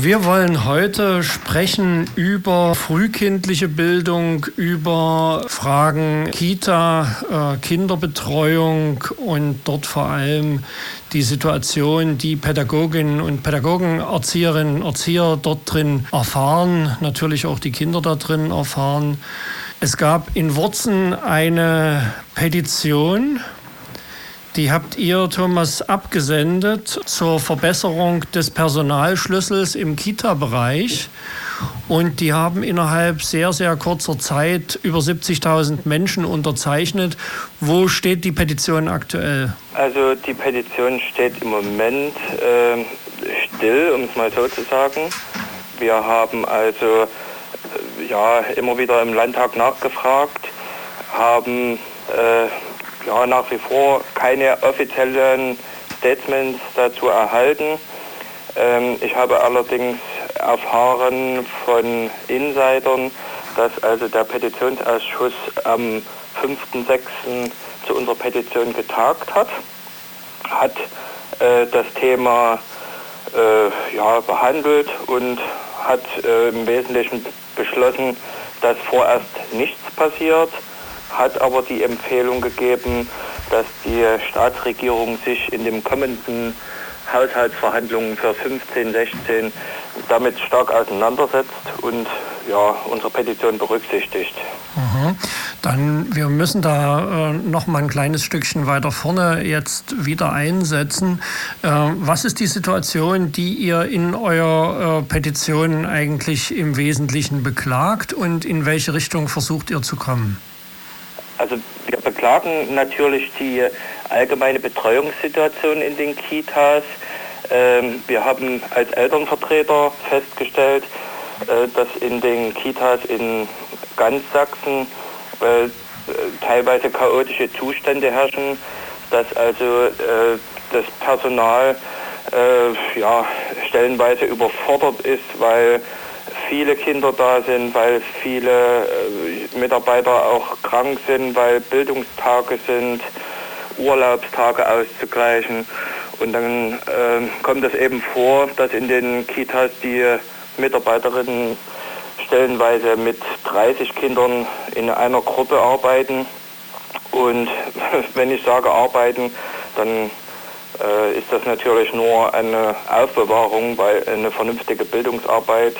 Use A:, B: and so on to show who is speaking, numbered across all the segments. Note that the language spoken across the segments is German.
A: Wir wollen heute sprechen über frühkindliche Bildung, über Fragen Kita, äh, Kinderbetreuung und dort vor allem die Situation, die Pädagoginnen und Pädagogen, Erzieherinnen, Erzieher dort drin erfahren, natürlich auch die Kinder da drin erfahren. Es gab in Wurzen eine Petition die habt ihr, Thomas, abgesendet zur Verbesserung des Personalschlüssels im Kita-Bereich. Und die haben innerhalb sehr, sehr kurzer Zeit über 70.000 Menschen unterzeichnet. Wo steht die Petition aktuell?
B: Also die Petition steht im Moment äh, still, um es mal so zu sagen. Wir haben also äh, ja, immer wieder im Landtag nachgefragt, haben äh, ja, nach wie vor keine offiziellen Statements dazu erhalten. Ähm, ich habe allerdings erfahren von Insidern, dass also der Petitionsausschuss am 5.6. zu unserer Petition getagt hat, hat äh, das Thema äh, ja, behandelt und hat äh, im Wesentlichen beschlossen, dass vorerst nichts passiert hat aber die Empfehlung gegeben, dass die Staatsregierung sich in den kommenden Haushaltsverhandlungen für 15, 16 damit stark auseinandersetzt und ja, unsere Petition berücksichtigt.
A: Mhm. Dann, wir müssen da äh, noch mal ein kleines Stückchen weiter vorne jetzt wieder einsetzen. Äh, was ist die Situation, die ihr in eurer äh, Petition eigentlich im Wesentlichen beklagt und in welche Richtung versucht ihr zu kommen?
B: Also wir beklagen natürlich die allgemeine Betreuungssituation in den Kitas. Ähm, wir haben als Elternvertreter festgestellt, äh, dass in den Kitas in ganz Sachsen äh, teilweise chaotische Zustände herrschen, dass also äh, das Personal stellenweise überfordert ist, weil viele Kinder da sind, weil viele äh, Mitarbeiter auch krank sind, weil Bildungstage sind, Urlaubstage auszugleichen. Und dann äh, kommt es eben vor, dass in den Kitas die Mitarbeiterinnen stellenweise mit 30 Kindern in einer Gruppe arbeiten. Und wenn ich sage arbeiten, dann äh, ist das natürlich nur eine Aufbewahrung, weil eine vernünftige Bildungsarbeit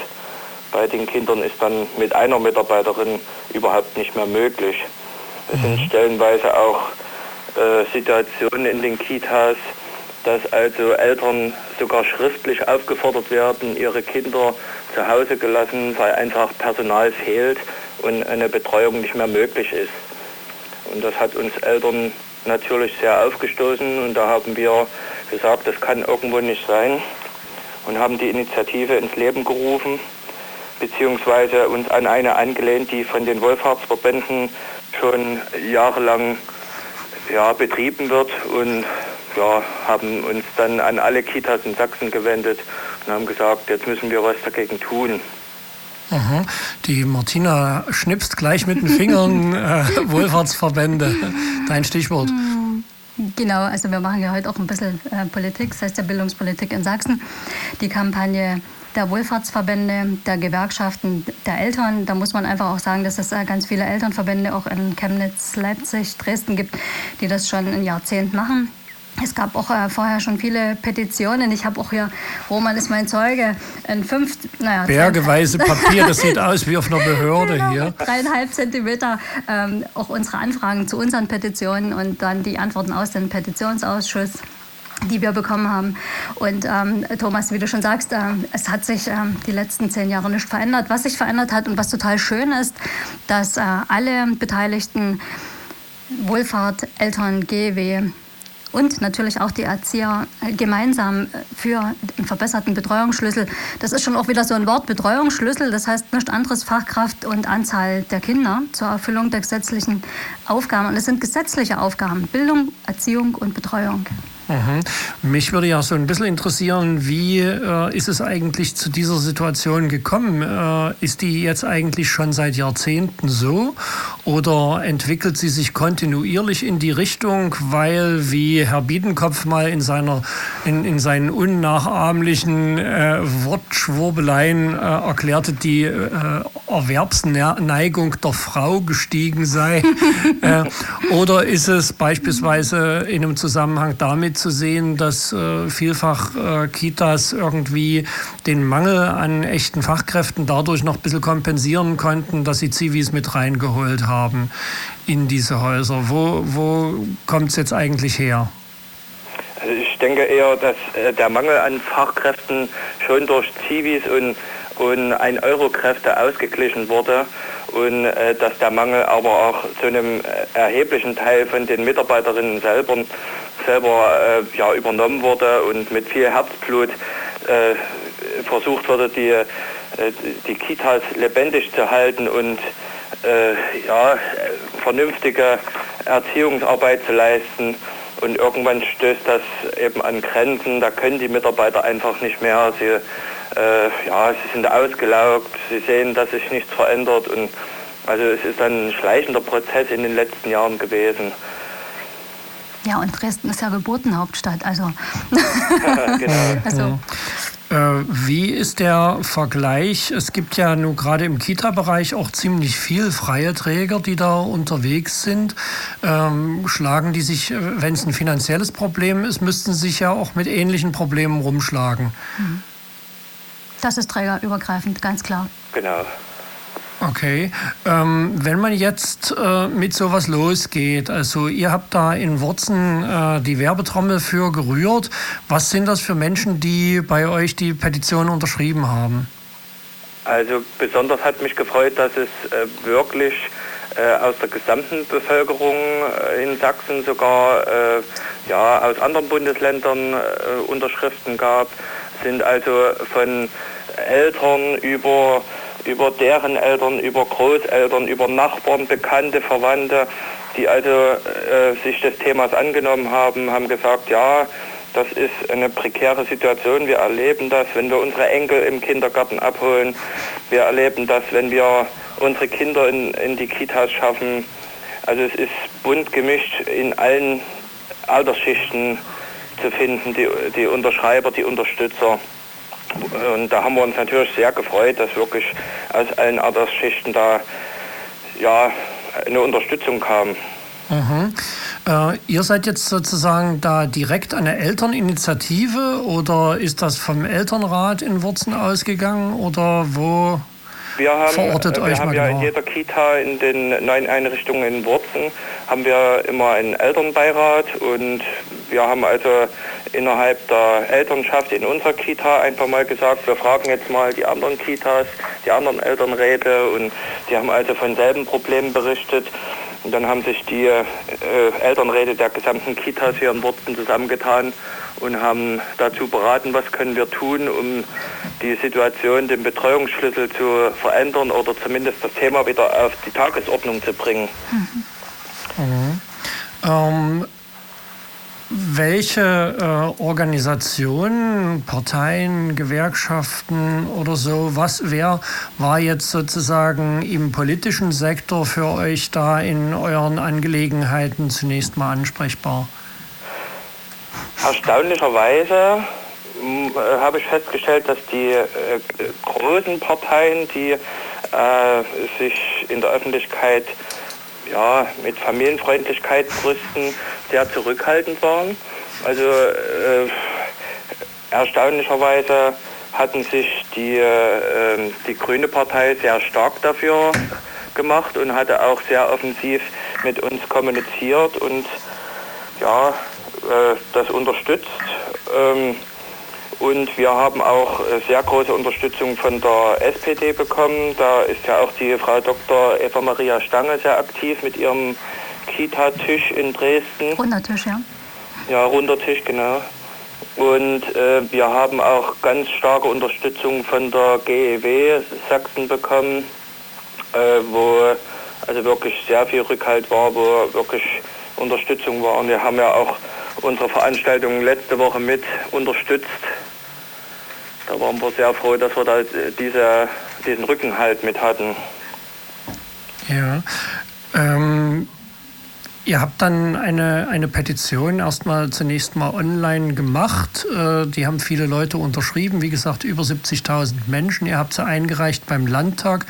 B: bei den Kindern ist dann mit einer Mitarbeiterin überhaupt nicht mehr möglich. Es sind mhm. stellenweise auch äh, Situationen in den Kitas, dass also Eltern sogar schriftlich aufgefordert werden, ihre Kinder zu Hause gelassen, weil einfach Personal fehlt und eine Betreuung nicht mehr möglich ist. Und das hat uns Eltern natürlich sehr aufgestoßen und da haben wir gesagt, das kann irgendwo nicht sein und haben die Initiative ins Leben gerufen beziehungsweise uns an eine angelehnt, die von den Wohlfahrtsverbänden schon jahrelang ja, betrieben wird und ja, haben uns dann an alle Kitas in Sachsen gewendet und haben gesagt, jetzt müssen wir was dagegen tun.
A: Mhm. Die Martina schnipst gleich mit den Fingern äh, Wohlfahrtsverbände. Dein Stichwort.
C: Genau, also wir machen ja heute auch ein bisschen äh, Politik, das heißt der Bildungspolitik in Sachsen. Die Kampagne der Wohlfahrtsverbände, der Gewerkschaften, der Eltern. Da muss man einfach auch sagen, dass es äh, ganz viele Elternverbände auch in Chemnitz, Leipzig, Dresden gibt, die das schon ein Jahrzehnt machen. Es gab auch äh, vorher schon viele Petitionen. Ich habe auch hier, Roman ist mein Zeuge, ein fünf,
A: naja, Bergeweise Papier, das sieht aus wie auf einer Behörde genau, hier.
C: Dreieinhalb Zentimeter ähm, auch unsere Anfragen zu unseren Petitionen und dann die Antworten aus dem Petitionsausschuss die wir bekommen haben. Und ähm, Thomas, wie du schon sagst, äh, es hat sich äh, die letzten zehn Jahre nicht verändert. Was sich verändert hat und was total schön ist, dass äh, alle Beteiligten, Wohlfahrt, Eltern, GW, und natürlich auch die Erzieher äh, gemeinsam für einen verbesserten Betreuungsschlüssel. Das ist schon auch wieder so ein Wort Betreuungsschlüssel, das heißt nichts anderes Fachkraft und Anzahl der Kinder zur Erfüllung der gesetzlichen Aufgaben. Und es sind gesetzliche Aufgaben, Bildung, Erziehung und Betreuung.
A: Mhm. Mich würde ja so ein bisschen interessieren, wie äh, ist es eigentlich zu dieser Situation gekommen? Äh, ist die jetzt eigentlich schon seit Jahrzehnten so oder entwickelt sie sich kontinuierlich in die Richtung, weil, wie Herr Biedenkopf mal in, seiner, in, in seinen unnachahmlichen äh, Wortschwurbeleien äh, erklärte, die äh, Erwerbsneigung der Frau gestiegen sei? Äh, oder ist es beispielsweise in einem Zusammenhang damit zu sehen, dass äh, vielfach äh, Kitas irgendwie den Mangel an echten Fachkräften dadurch noch ein bisschen kompensieren konnten, dass sie Zivis mit reingeholt haben in diese Häuser. Wo, wo kommt es jetzt eigentlich her?
B: Also ich denke eher, dass äh, der Mangel an Fachkräften schon durch Zivis und, und ein Euro-Kräfte ausgeglichen wurde und äh, dass der Mangel aber auch zu einem äh, erheblichen Teil von den Mitarbeiterinnen selber selber äh, ja, übernommen wurde und mit viel Herzblut äh, versucht wurde, die, äh, die Kitas lebendig zu halten und äh, ja, vernünftige Erziehungsarbeit zu leisten. Und irgendwann stößt das eben an Grenzen, da können die Mitarbeiter einfach nicht mehr. Sie, äh, ja, sie sind ausgelaugt, sie sehen, dass sich nichts verändert. Und also es ist ein schleichender Prozess in den letzten Jahren gewesen.
C: Ja, und Dresden ist ja Geburtenhauptstadt. Also,
A: genau. also. Äh, wie ist der Vergleich? Es gibt ja nun gerade im Kita-Bereich auch ziemlich viel freie Träger, die da unterwegs sind. Ähm, schlagen die sich, wenn es ein finanzielles Problem ist, müssten sie sich ja auch mit ähnlichen Problemen rumschlagen. Mhm.
C: Das ist trägerübergreifend, ganz klar.
B: Genau.
A: Okay, ähm, wenn man jetzt äh, mit sowas losgeht, also ihr habt da in Wurzen äh, die Werbetrommel für gerührt. Was sind das für Menschen, die bei euch die Petition unterschrieben haben?
B: Also besonders hat mich gefreut, dass es äh, wirklich äh, aus der gesamten Bevölkerung äh, in Sachsen sogar äh, ja, aus anderen Bundesländern Unterschriften gab, sind also von Eltern über über deren Eltern, über Großeltern, über Nachbarn, Bekannte, Verwandte, die also äh, sich des Themas angenommen haben, haben gesagt, ja, das ist eine prekäre Situation. Wir erleben das, wenn wir unsere Enkel im Kindergarten abholen. Wir erleben das, wenn wir unsere Kinder in, in die Kitas schaffen. Also es ist bunt gemischt in allen Altersschichten zu finden, die, die Unterschreiber, die Unterstützer. Und da haben wir uns natürlich sehr gefreut, dass wirklich aus allen Altersschichten da ja, eine Unterstützung kam.
A: Mhm. Äh, ihr seid jetzt sozusagen da direkt eine Elterninitiative oder ist das vom Elternrat in Wurzen ausgegangen oder wo
B: wir haben, verortet wir euch haben ja genau? in jeder Kita in den neuen Einrichtungen in Wurzen haben wir immer einen Elternbeirat und wir haben also innerhalb der Elternschaft in unserer Kita einfach mal gesagt, wir fragen jetzt mal die anderen Kitas, die anderen Elternräte und die haben also von selben Problemen berichtet. Und dann haben sich die äh, Elternräte der gesamten Kitas hier in Wurzen zusammengetan und haben dazu beraten, was können wir tun, um die Situation, den Betreuungsschlüssel zu verändern oder zumindest das Thema wieder auf die Tagesordnung zu bringen.
A: Mhm. Mhm. Ähm, welche äh, Organisationen, Parteien, Gewerkschaften oder so, was, wer war jetzt sozusagen im politischen Sektor für euch da in euren Angelegenheiten zunächst mal ansprechbar?
B: Erstaunlicherweise hm, äh, habe ich festgestellt, dass die äh, großen Parteien, die äh, sich in der Öffentlichkeit ja, mit Familienfreundlichkeit brüsten, sehr zurückhaltend waren. Also äh, erstaunlicherweise hatten sich die, äh, die Grüne Partei sehr stark dafür gemacht und hatte auch sehr offensiv mit uns kommuniziert und ja, das unterstützt. Ähm, und wir haben auch äh, sehr große Unterstützung von der SPD bekommen. Da ist ja auch die Frau Dr. Eva Maria Stange sehr aktiv mit ihrem Kita-Tisch in Dresden.
C: Runder Tisch, ja.
B: Ja, runder Tisch, genau. Und äh, wir haben auch ganz starke Unterstützung von der GEW Sachsen bekommen, äh, wo also wirklich sehr viel Rückhalt war, wo wirklich Unterstützung war. Und wir haben ja auch unsere Veranstaltung letzte Woche mit unterstützt. Da waren wir sehr froh, dass wir da diese, diesen Rückenhalt mit hatten.
A: Ja. Ähm, Ihr habt dann eine, eine Petition erstmal zunächst mal online gemacht. Äh, die haben viele Leute unterschrieben, wie gesagt, über 70.000 Menschen. Ihr habt sie eingereicht beim Landtag.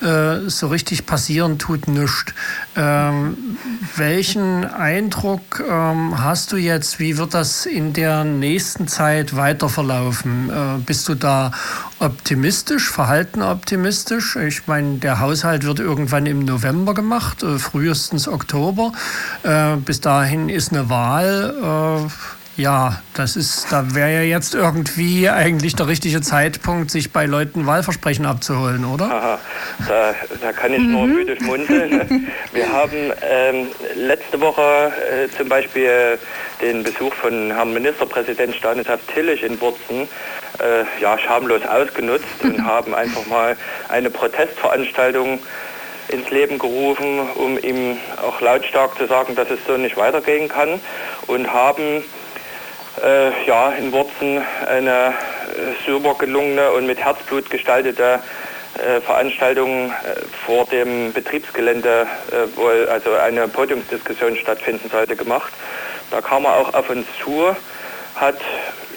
A: Äh, so richtig passieren tut nichts. Ähm, welchen Eindruck ähm, hast du jetzt? Wie wird das in der nächsten Zeit weiter verlaufen? Äh, bist du da optimistisch, verhalten optimistisch? Ich meine, der Haushalt wird irgendwann im November gemacht, frühestens Oktober. Äh, bis dahin ist eine Wahl. Äh, ja, das ist, da wäre ja jetzt irgendwie eigentlich der richtige Zeitpunkt, sich bei Leuten Wahlversprechen abzuholen, oder?
B: Aha, da, da kann ich mhm. nur müde schmunzeln. Wir haben ähm, letzte Woche äh, zum Beispiel den Besuch von Herrn Ministerpräsident Stanislav Tillich in Wurzen äh, ja, schamlos ausgenutzt und haben einfach mal eine Protestveranstaltung ins Leben gerufen, um ihm auch lautstark zu sagen, dass es so nicht weitergehen kann und haben äh, ja, in Wurzen eine äh, super gelungene und mit Herzblut gestaltete äh, Veranstaltung äh, vor dem Betriebsgelände, äh, wo also eine Podiumsdiskussion stattfinden sollte, gemacht. Da kam er auch auf uns zu, hat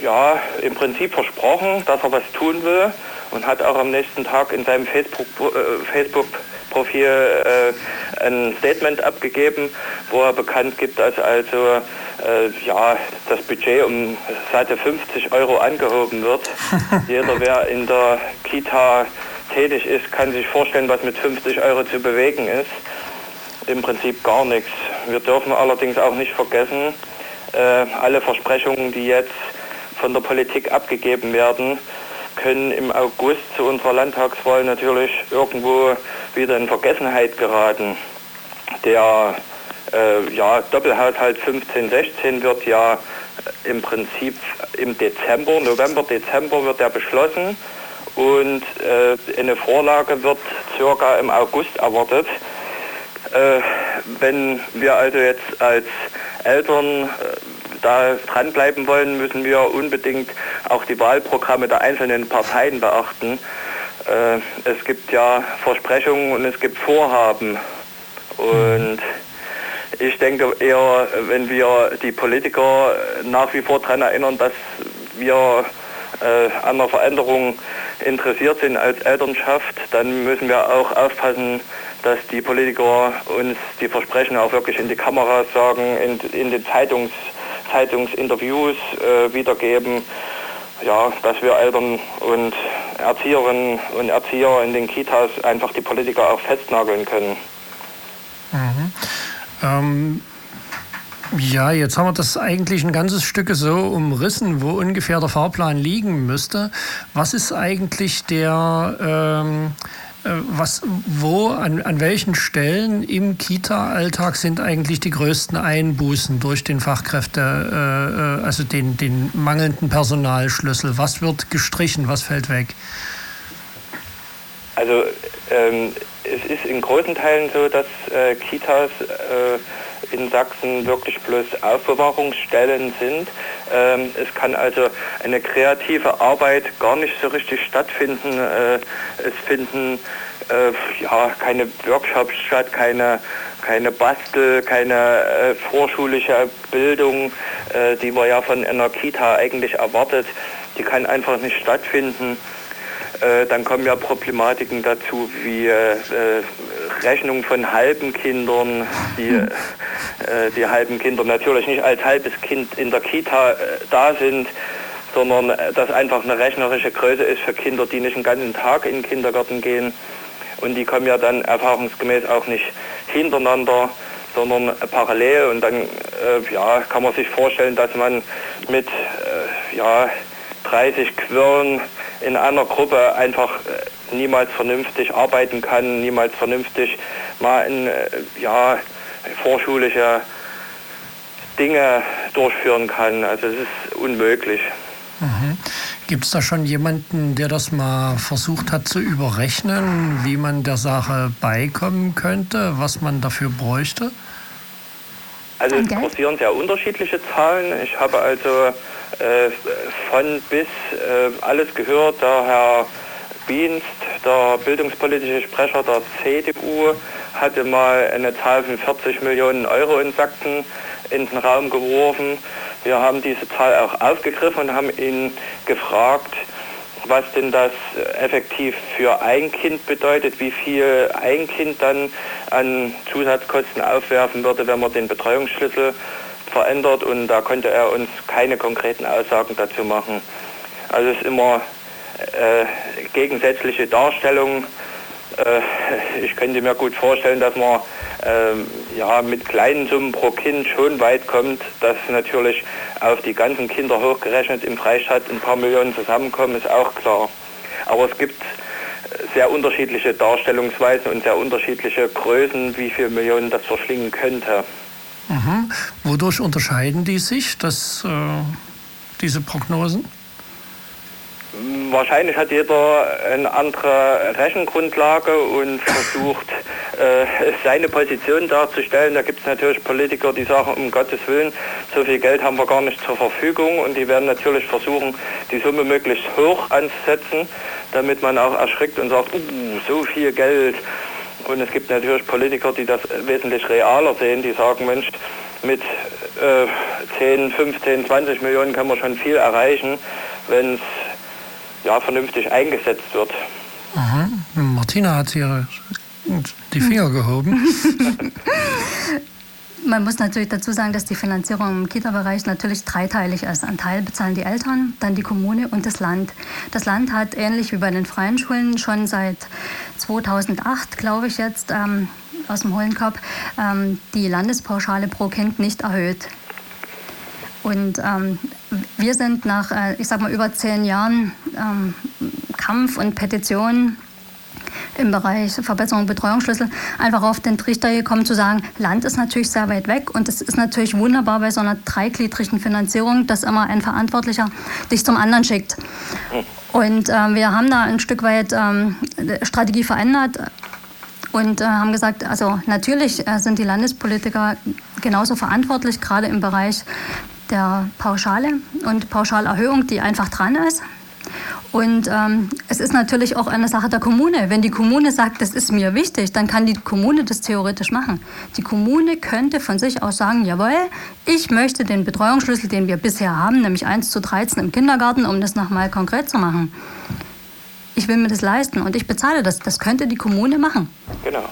B: ja im Prinzip versprochen, dass er was tun will und hat auch am nächsten Tag in seinem Facebook, äh, Facebook Profil äh, ein Statement abgegeben, wo er bekannt gibt, dass also äh, ja, das Budget um Seite 50 Euro angehoben wird. Jeder, wer in der Kita tätig ist, kann sich vorstellen, was mit 50 Euro zu bewegen ist. Im Prinzip gar nichts. Wir dürfen allerdings auch nicht vergessen, alle Versprechungen, die jetzt von der Politik abgegeben werden, können im August zu unserer Landtagswahl natürlich irgendwo wieder in Vergessenheit geraten. Der äh, ja, Doppelhaushalt 15-16 wird ja im Prinzip im Dezember, November, Dezember wird er beschlossen und äh, eine Vorlage wird circa im August erwartet. Äh, wenn wir also jetzt als Eltern äh, da dranbleiben wollen, müssen wir unbedingt auch die Wahlprogramme der einzelnen Parteien beachten. Äh, es gibt ja Versprechungen und es gibt Vorhaben. Und ich denke eher, wenn wir die Politiker nach wie vor daran erinnern, dass wir äh, an der Veränderung interessiert sind als Elternschaft, dann müssen wir auch aufpassen, dass die Politiker uns die Versprechen auch wirklich in die Kamera sagen, in, in den Zeitungs, Zeitungsinterviews äh, wiedergeben ja, dass wir Eltern und Erzieherinnen und Erzieher in den Kitas einfach die Politiker auch festnageln können.
A: Mhm. Ähm, ja, jetzt haben wir das eigentlich ein ganzes Stück so umrissen, wo ungefähr der Fahrplan liegen müsste. Was ist eigentlich der... Ähm, äh, was, wo, an, an welchen Stellen im Kita-Alltag sind eigentlich die größten Einbußen durch den Fachkräfte, äh, äh, also den, den mangelnden Personalschlüssel? Was wird gestrichen, was fällt weg?
B: Also ähm, es ist in großen Teilen so, dass äh, Kitas äh, in Sachsen wirklich bloß Aufbewahrungsstellen sind. Ähm, es kann also eine kreative Arbeit gar nicht so richtig stattfinden. Äh, es finden äh, ja, keine Workshops statt, keine, keine Bastel, keine äh, vorschulische Bildung, äh, die man ja von einer Kita eigentlich erwartet. Die kann einfach nicht stattfinden. Äh, dann kommen ja Problematiken dazu wie äh, äh Rechnung von halben Kindern, die, hm. äh, die halben Kinder natürlich nicht als halbes Kind in der Kita äh, da sind, sondern dass einfach eine rechnerische Größe ist für Kinder, die nicht den ganzen Tag in den Kindergarten gehen. Und die kommen ja dann erfahrungsgemäß auch nicht hintereinander, sondern parallel. Und dann ja, kann man sich vorstellen, dass man mit ja, 30 Quirlen in einer Gruppe einfach äh, niemals vernünftig arbeiten kann, niemals vernünftig mal in äh, ja, vorschulische Dinge durchführen kann. Also es ist unmöglich.
A: Mhm. Gibt es da schon jemanden, der das mal versucht hat zu überrechnen, wie man der Sache beikommen könnte, was man dafür bräuchte?
B: Also es kursieren sehr unterschiedliche Zahlen. Ich habe also äh, von bis äh, alles gehört. Der Herr Bienst, der bildungspolitische Sprecher der CDU, hatte mal eine Zahl von 40 Millionen Euro in Sachsen in den Raum geworfen. Wir haben diese Zahl auch aufgegriffen und haben ihn gefragt, was denn das effektiv für ein Kind bedeutet, wie viel ein Kind dann an Zusatzkosten aufwerfen würde, wenn man den Betreuungsschlüssel verändert und da konnte er uns keine konkreten Aussagen dazu machen. Also es ist immer äh, gegensätzliche Darstellung. Äh, ich könnte mir gut vorstellen, dass man äh, ja, mit kleinen Summen pro Kind schon weit kommt, dass natürlich auf die ganzen Kinder hochgerechnet im Freistaat ein paar Millionen zusammenkommen, ist auch klar. Aber es gibt sehr unterschiedliche Darstellungsweisen und sehr unterschiedliche Größen, wie viele Millionen das verschlingen könnte.
A: Mhm. Wodurch unterscheiden die sich, das, äh, diese Prognosen?
B: Wahrscheinlich hat jeder eine andere Rechengrundlage und versucht, äh, seine Position darzustellen. Da gibt es natürlich Politiker, die sagen, um Gottes Willen, so viel Geld haben wir gar nicht zur Verfügung und die werden natürlich versuchen, die Summe möglichst hoch anzusetzen, damit man auch erschrickt und sagt, uh, so viel Geld. Und es gibt natürlich Politiker, die das wesentlich realer sehen, die sagen, Mensch, mit äh, 10, 15, 20 Millionen kann man schon viel erreichen, wenn es ja, vernünftig eingesetzt wird.
A: Aha. Martina hat hier die Finger gehoben.
C: Man muss natürlich dazu sagen, dass die Finanzierung im Kita-Bereich natürlich dreiteilig ist. Ein Teil bezahlen die Eltern, dann die Kommune und das Land. Das Land hat ähnlich wie bei den freien Schulen schon seit 2008, glaube ich jetzt, ähm, aus dem Hollenkopf, ähm, die Landespauschale pro Kind nicht erhöht. Und ähm, wir sind nach, äh, ich sag mal, über zehn Jahren ähm, Kampf und Petition im Bereich Verbesserung Betreuungsschlüssel einfach auf den Trichter gekommen zu sagen, Land ist natürlich sehr weit weg und es ist natürlich wunderbar bei so einer dreigliedrigen Finanzierung, dass immer ein Verantwortlicher dich zum anderen schickt. Und äh, wir haben da ein Stück weit ähm, Strategie verändert und äh, haben gesagt, also natürlich äh, sind die Landespolitiker genauso verantwortlich, gerade im Bereich der Pauschale und Pauschalerhöhung, die einfach dran ist. Und ähm, es ist natürlich auch eine Sache der Kommune. Wenn die Kommune sagt, das ist mir wichtig, dann kann die Kommune das theoretisch machen. Die Kommune könnte von sich aus sagen, jawohl, ich möchte den Betreuungsschlüssel, den wir bisher haben, nämlich 1 zu 13 im Kindergarten, um das nochmal konkret zu machen. Ich will mir das leisten und ich bezahle das. Das könnte die Kommune machen.
B: Genau.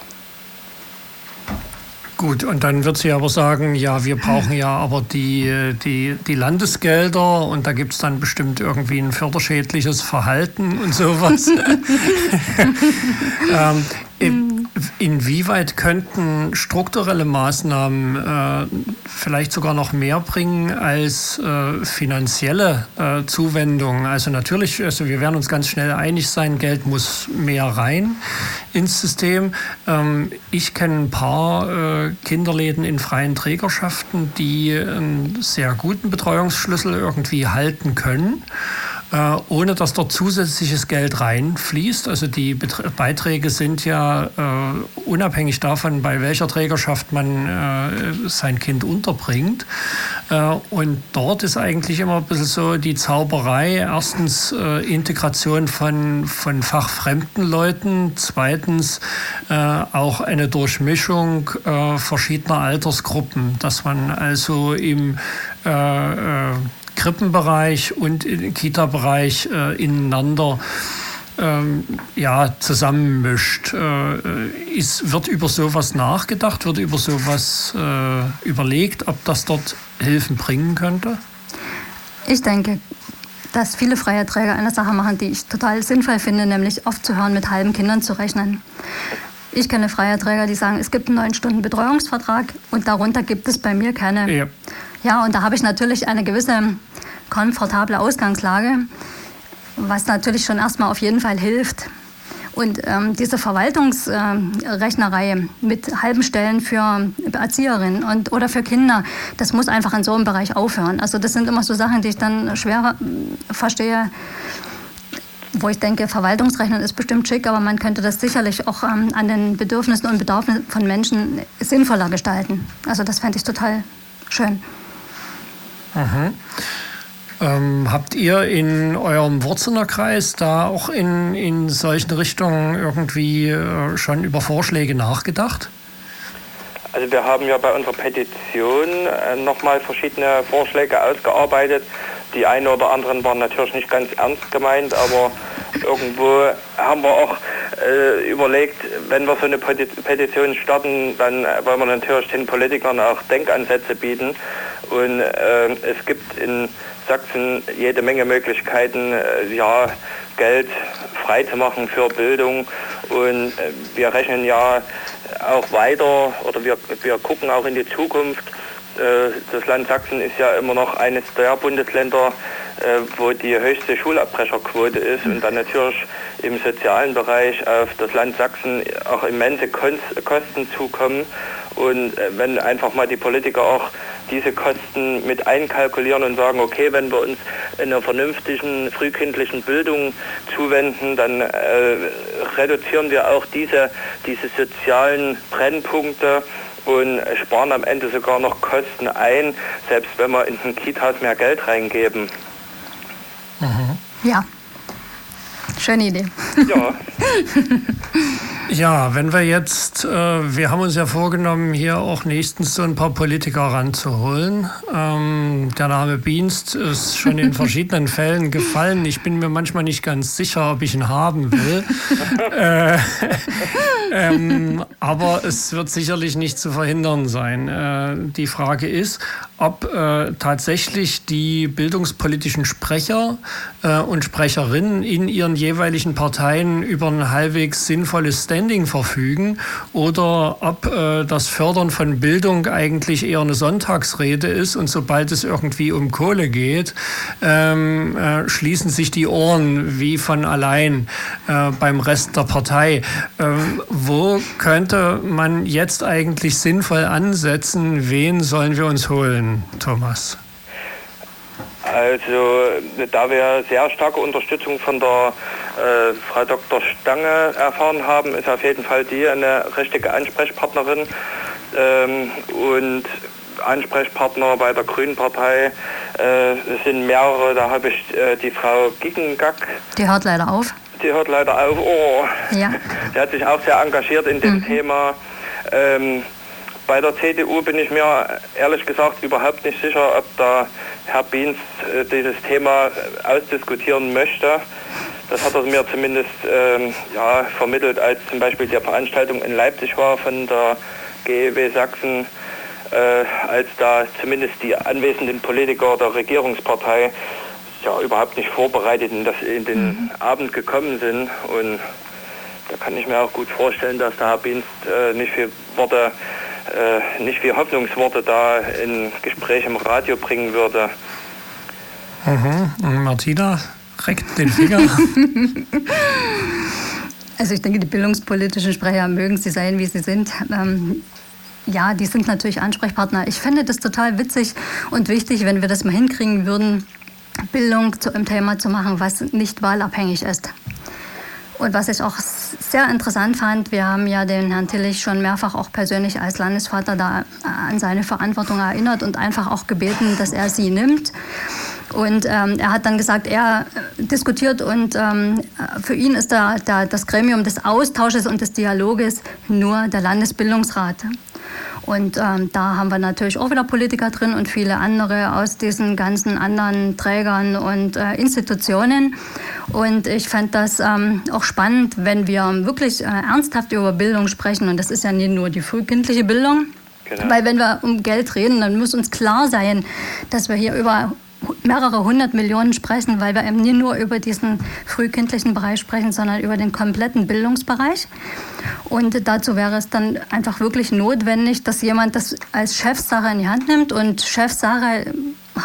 A: Gut, und dann wird sie aber sagen, ja, wir brauchen ja aber die, die, die Landesgelder und da gibt es dann bestimmt irgendwie ein förderschädliches Verhalten und sowas. ähm, Inwieweit könnten strukturelle Maßnahmen äh, vielleicht sogar noch mehr bringen als äh, finanzielle äh, Zuwendungen? Also natürlich, also wir werden uns ganz schnell einig sein, Geld muss mehr rein ins System. Ähm, ich kenne ein paar äh, Kinderläden in freien Trägerschaften, die einen sehr guten Betreuungsschlüssel irgendwie halten können. Äh, ohne dass dort zusätzliches Geld reinfließt. Also die Beiträge sind ja äh, unabhängig davon, bei welcher Trägerschaft man äh, sein Kind unterbringt. Äh, und dort ist eigentlich immer ein bisschen so die Zauberei. Erstens äh, Integration von, von fachfremden Leuten. Zweitens äh, auch eine Durchmischung verschiedener Altersgruppen, dass man also im Krippenbereich und Kita-Bereich äh, ineinander ähm, ja, zusammenmischt. Äh, ist, wird über sowas nachgedacht, wird über sowas äh, überlegt, ob das dort Hilfen bringen könnte?
C: Ich denke, dass viele freie Träger eine Sache machen, die ich total sinnvoll finde, nämlich aufzuhören, mit halben Kindern zu rechnen. Ich kenne freie Träger, die sagen, es gibt einen neun Stunden Betreuungsvertrag und darunter gibt es bei mir keine. Ja, ja und da habe ich natürlich eine gewisse komfortable Ausgangslage, was natürlich schon erstmal auf jeden Fall hilft. Und ähm, diese Verwaltungsrechnerei äh, mit halben Stellen für Erzieherinnen und, oder für Kinder, das muss einfach in so einem Bereich aufhören. Also das sind immer so Sachen, die ich dann schwer äh, verstehe wo ich denke, Verwaltungsrechnen ist bestimmt schick, aber man könnte das sicherlich auch ähm, an den Bedürfnissen und Bedarfen von Menschen sinnvoller gestalten. Also das fände ich total schön.
A: Mhm. Ähm, habt ihr in eurem Wurzelnerkreis da auch in, in solchen Richtungen irgendwie äh, schon über Vorschläge nachgedacht?
B: Also wir haben ja bei unserer Petition äh, nochmal verschiedene Vorschläge ausgearbeitet. Die einen oder anderen waren natürlich nicht ganz ernst gemeint, aber irgendwo haben wir auch äh, überlegt, wenn wir so eine Petition starten, dann wollen wir natürlich den Politikern auch Denkansätze bieten. Und äh, es gibt in Sachsen jede Menge Möglichkeiten, äh, ja, Geld freizumachen für Bildung. Und äh, wir rechnen ja auch weiter oder wir, wir gucken auch in die Zukunft. Äh, das Land Sachsen ist ja immer noch eines der Bundesländer, wo die höchste Schulabbrecherquote ist und dann natürlich im sozialen Bereich auf das Land Sachsen auch immense Kosten zukommen. Und wenn einfach mal die Politiker auch diese Kosten mit einkalkulieren und sagen, okay, wenn wir uns einer vernünftigen frühkindlichen Bildung zuwenden, dann äh, reduzieren wir auch diese, diese sozialen Brennpunkte und sparen am Ende sogar noch Kosten ein, selbst wenn wir in den Kitas mehr Geld reingeben.
C: Mhm. Ja, schöne Idee.
A: Ja. Ja, wenn wir jetzt, äh, wir haben uns ja vorgenommen, hier auch nächstens so ein paar Politiker ranzuholen. Ähm, der Name Bienst ist schon in verschiedenen Fällen gefallen. Ich bin mir manchmal nicht ganz sicher, ob ich ihn haben will. äh, ähm, aber es wird sicherlich nicht zu verhindern sein. Äh, die Frage ist, ob äh, tatsächlich die bildungspolitischen Sprecher äh, und Sprecherinnen in ihren jeweiligen Parteien über ein halbwegs sinnvolles Standing verfügen oder ob äh, das Fördern von Bildung eigentlich eher eine Sonntagsrede ist und sobald es irgendwie um Kohle geht, ähm, äh, schließen sich die Ohren wie von allein äh, beim Rest der Partei. Ähm, wo könnte man jetzt eigentlich sinnvoll ansetzen? Wen sollen wir uns holen? Thomas?
B: Also da wir sehr starke Unterstützung von der äh, Frau Dr. Stange erfahren haben, ist auf jeden Fall die eine richtige Ansprechpartnerin. Ähm, und Ansprechpartner bei der Grünen Partei äh, sind mehrere. Da habe ich äh, die Frau Gickengack.
C: Die hört leider auf.
B: Die hört leider auf. Oh. Ja. Die hat sich auch sehr engagiert in dem mhm. Thema. Ähm, bei der CDU bin ich mir ehrlich gesagt überhaupt nicht sicher, ob da Herr Biens äh, dieses Thema ausdiskutieren möchte. Das hat er mir zumindest ähm, ja, vermittelt, als zum Beispiel die Veranstaltung in Leipzig war von der GEW Sachsen, äh, als da zumindest die anwesenden Politiker der Regierungspartei ja überhaupt nicht vorbereitet in, das, in den mhm. Abend gekommen sind. Und da kann ich mir auch gut vorstellen, dass der Herr Bienst äh, nicht viel Worte äh, nicht wie Hoffnungsworte da in Gespräch im Radio bringen würde.
A: Mhm. Martina reckt den Finger.
C: also ich denke, die bildungspolitischen Sprecher mögen sie sein, wie sie sind. Ähm, ja, die sind natürlich Ansprechpartner. Ich fände das total witzig und wichtig, wenn wir das mal hinkriegen würden, Bildung zu einem Thema zu machen, was nicht wahlabhängig ist. Und was ich auch sehr interessant fand, wir haben ja den Herrn Tillich schon mehrfach auch persönlich als Landesvater da äh, an seine Verantwortung erinnert und einfach auch gebeten, dass er sie nimmt. Und ähm, er hat dann gesagt, er äh, diskutiert und ähm, für ihn ist da, da das Gremium des Austausches und des Dialoges nur der Landesbildungsrat. Und ähm, da haben wir natürlich auch wieder Politiker drin und viele andere aus diesen ganzen anderen Trägern und äh, Institutionen. Und ich fände das ähm, auch spannend, wenn wir wirklich äh, ernsthaft über Bildung sprechen. Und das ist ja nicht nur die frühkindliche Bildung. Genau. Weil wenn wir um Geld reden, dann muss uns klar sein, dass wir hier über mehrere hundert Millionen sprechen, weil wir eben nicht nur über diesen frühkindlichen Bereich sprechen, sondern über den kompletten Bildungsbereich. Und dazu wäre es dann einfach wirklich notwendig, dass jemand das als Chefsache in die Hand nimmt. Und Chefsache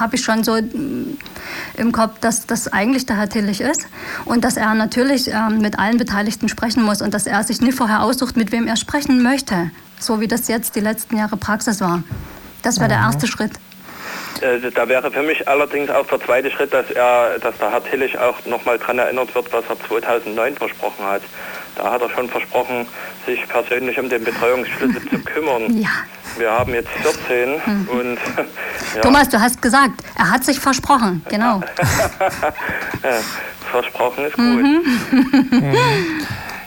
C: habe ich schon so im Kopf, dass das eigentlich der Herr Tillich ist und dass er natürlich äh, mit allen Beteiligten sprechen muss und dass er sich nicht vorher aussucht, mit wem er sprechen möchte, so wie das jetzt die letzten Jahre Praxis war. Das wäre der mhm. erste Schritt.
B: Äh, da wäre für mich allerdings auch der zweite Schritt, dass er, dass der Herr Tillich auch nochmal daran erinnert wird, was er 2009 versprochen hat. da hat er schon versprochen, sich persönlich um den Betreuungsschlüssel zu kümmern.
C: Ja.
B: Wir haben jetzt 14 mhm. und
C: ja. Thomas, du hast gesagt, er hat sich versprochen, genau.
B: versprochen ist gut. Mhm.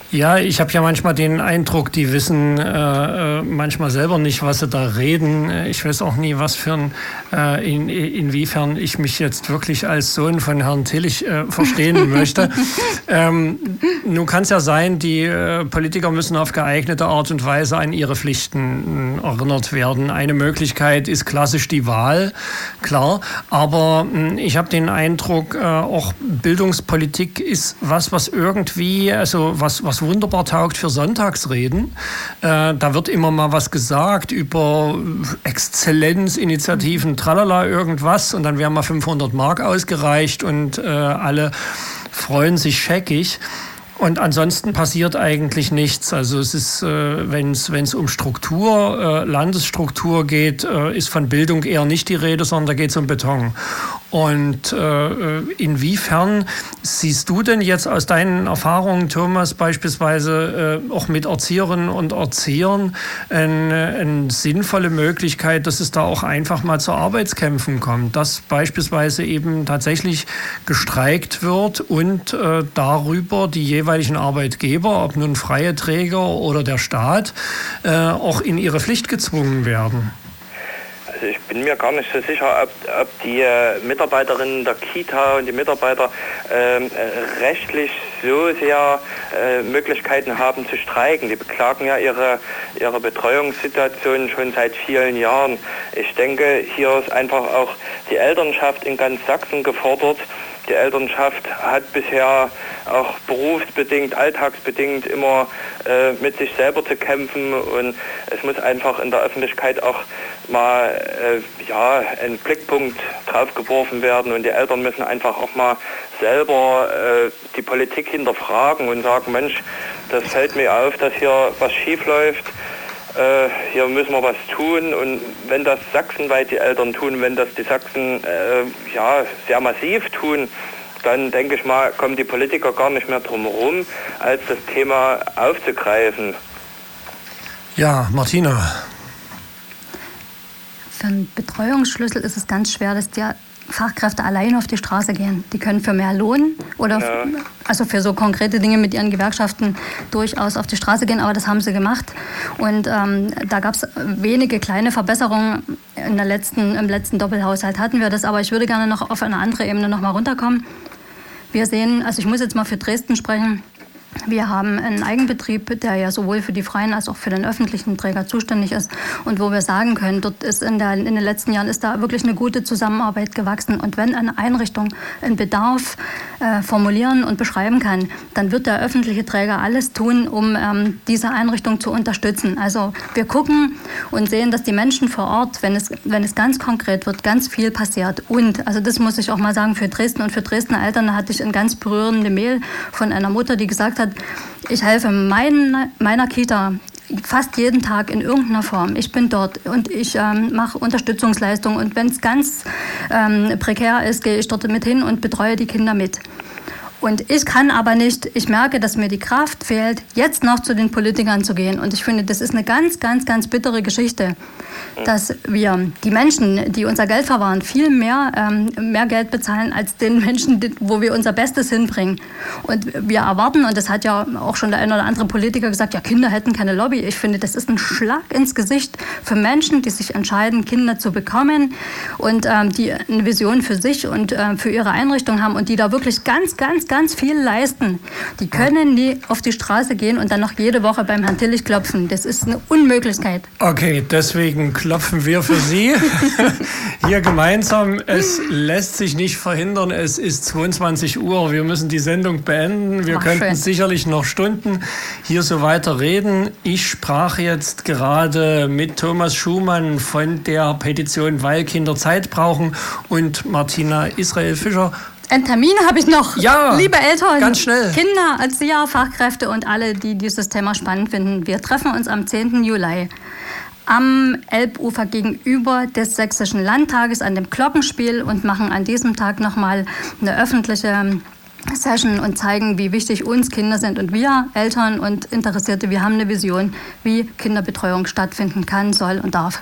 A: Ja, ich habe ja manchmal den Eindruck, die wissen äh, äh, manchmal selber nicht, was sie da reden. Ich weiß auch nie, was für ein, äh, in, inwiefern ich mich jetzt wirklich als Sohn von Herrn Tillich äh, verstehen möchte. ähm, nun kann es ja sein, die äh, Politiker müssen auf geeignete Art und Weise an ihre Pflichten äh, erinnert werden. Eine Möglichkeit ist klassisch die Wahl, klar. Aber hm, ich habe den Eindruck, auch Bildungspolitik ist was, was irgendwie, also was, was wunderbar taugt für Sonntagsreden. Äh, da wird immer mal was gesagt über Exzellenzinitiativen, tralala, irgendwas. Und dann werden mal 500 Mark ausgereicht und äh, alle freuen sich scheckig. Und ansonsten passiert eigentlich nichts. Also es ist, äh, wenn es um Struktur, äh, Landesstruktur geht, äh, ist von Bildung eher nicht die Rede, sondern da geht es um Beton. Und inwiefern siehst du denn jetzt aus deinen Erfahrungen, Thomas, beispielsweise auch mit Erzieherinnen und Erziehern eine, eine, sinnvolle Möglichkeit, dass es da auch einfach mal zu Arbeitskämpfen kommt, dass beispielsweise eben tatsächlich gestreikt wird und darüber die jeweiligen Arbeitgeber, ob nun freie Träger oder der Staat, äh, auch in ihre Pflicht gezwungen werden?
B: Also ich bin mir gar nicht so sicher, ob, ob die äh, Mitarbeiterinnen der Kita und die Mitarbeiter ähm, äh, rechtlich so sehr äh, Möglichkeiten haben zu streiken. Die beklagen ja ihre, ihre Betreuungssituation schon seit vielen Jahren. Ich denke, hier ist einfach auch die Elternschaft in ganz Sachsen gefordert, die Elternschaft hat bisher auch berufsbedingt, alltagsbedingt immer äh, mit sich selber zu kämpfen. Und es muss einfach in der Öffentlichkeit auch mal äh, ja, ein Blickpunkt drauf geworfen werden. Und die Eltern müssen einfach auch mal selber äh, die Politik hinterfragen und sagen, Mensch, das fällt mir auf, dass hier was schief läuft äh, hier müssen wir was tun. Und wenn das sachsenweit die Eltern tun, wenn das die Sachsen äh, ja, sehr massiv tun, dann denke ich mal, kommen die Politiker gar nicht mehr drum herum, als das Thema aufzugreifen.
A: Ja, Martina.
C: Für einen Betreuungsschlüssel ist es ganz schwer, dass der Fachkräfte allein auf die Straße gehen. Die können für mehr Lohn oder ja. also für so konkrete Dinge mit ihren Gewerkschaften durchaus auf die Straße gehen, aber das haben sie gemacht. Und ähm, da gab es wenige kleine Verbesserungen. In der letzten, Im letzten Doppelhaushalt hatten wir das, aber ich würde gerne noch auf eine andere Ebene noch mal runterkommen. Wir sehen, also ich muss jetzt mal für Dresden sprechen, wir haben einen Eigenbetrieb, der ja sowohl für die freien als auch für den öffentlichen Träger zuständig ist und wo wir sagen können, dort ist in, der, in den letzten Jahren ist da wirklich eine gute Zusammenarbeit gewachsen. Und wenn eine Einrichtung einen Bedarf äh, formulieren und beschreiben kann, dann wird der öffentliche Träger alles tun, um ähm, diese Einrichtung zu unterstützen. Also wir gucken und sehen, dass die Menschen vor Ort, wenn es, wenn es ganz konkret wird, ganz viel passiert. Und, also das muss ich auch mal sagen, für Dresden und für Dresdner Eltern hatte ich eine ganz berührende Mail von einer Mutter, die gesagt hat, ich helfe mein, meiner Kita fast jeden Tag in irgendeiner Form. Ich bin dort und ich ähm, mache Unterstützungsleistungen und wenn es ganz ähm, prekär ist, gehe ich dort mit hin und betreue die Kinder mit. Und ich kann aber nicht, ich merke, dass mir die Kraft fehlt, jetzt noch zu den Politikern zu gehen. Und ich finde, das ist eine ganz, ganz, ganz bittere Geschichte, dass wir die Menschen, die unser Geld verwahren, viel mehr, ähm, mehr Geld bezahlen als den Menschen, wo wir unser Bestes hinbringen. Und wir erwarten, und das hat ja auch schon der eine oder andere Politiker gesagt, ja, Kinder hätten keine Lobby. Ich finde, das ist ein Schlag ins Gesicht für Menschen, die sich entscheiden, Kinder zu bekommen und ähm, die eine Vision für sich und äh, für ihre Einrichtung haben und die da wirklich ganz, ganz, ganz viel leisten. Die können nie auf die Straße gehen und dann noch jede Woche beim Herrn Tillich klopfen. Das ist eine Unmöglichkeit.
A: Okay, deswegen klopfen wir für Sie hier gemeinsam. Es lässt sich nicht verhindern. Es ist 22 Uhr. Wir müssen die Sendung beenden. Wir Ach, könnten schön. sicherlich noch Stunden hier so weiter reden. Ich sprach jetzt gerade mit Thomas Schumann von der Petition Weil Kinder Zeit brauchen und Martina Israel Fischer
C: ein Termin habe ich noch.
A: Ja.
C: Liebe Eltern,
A: ganz schnell.
C: Kinder, Erzieher, Fachkräfte und alle, die dieses Thema spannend finden. Wir treffen uns am 10. Juli am Elbufer gegenüber des Sächsischen Landtages an dem Glockenspiel und machen an diesem Tag nochmal eine öffentliche Session und zeigen, wie wichtig uns Kinder sind. Und wir, Eltern und Interessierte, wir haben eine Vision, wie Kinderbetreuung stattfinden kann, soll und darf.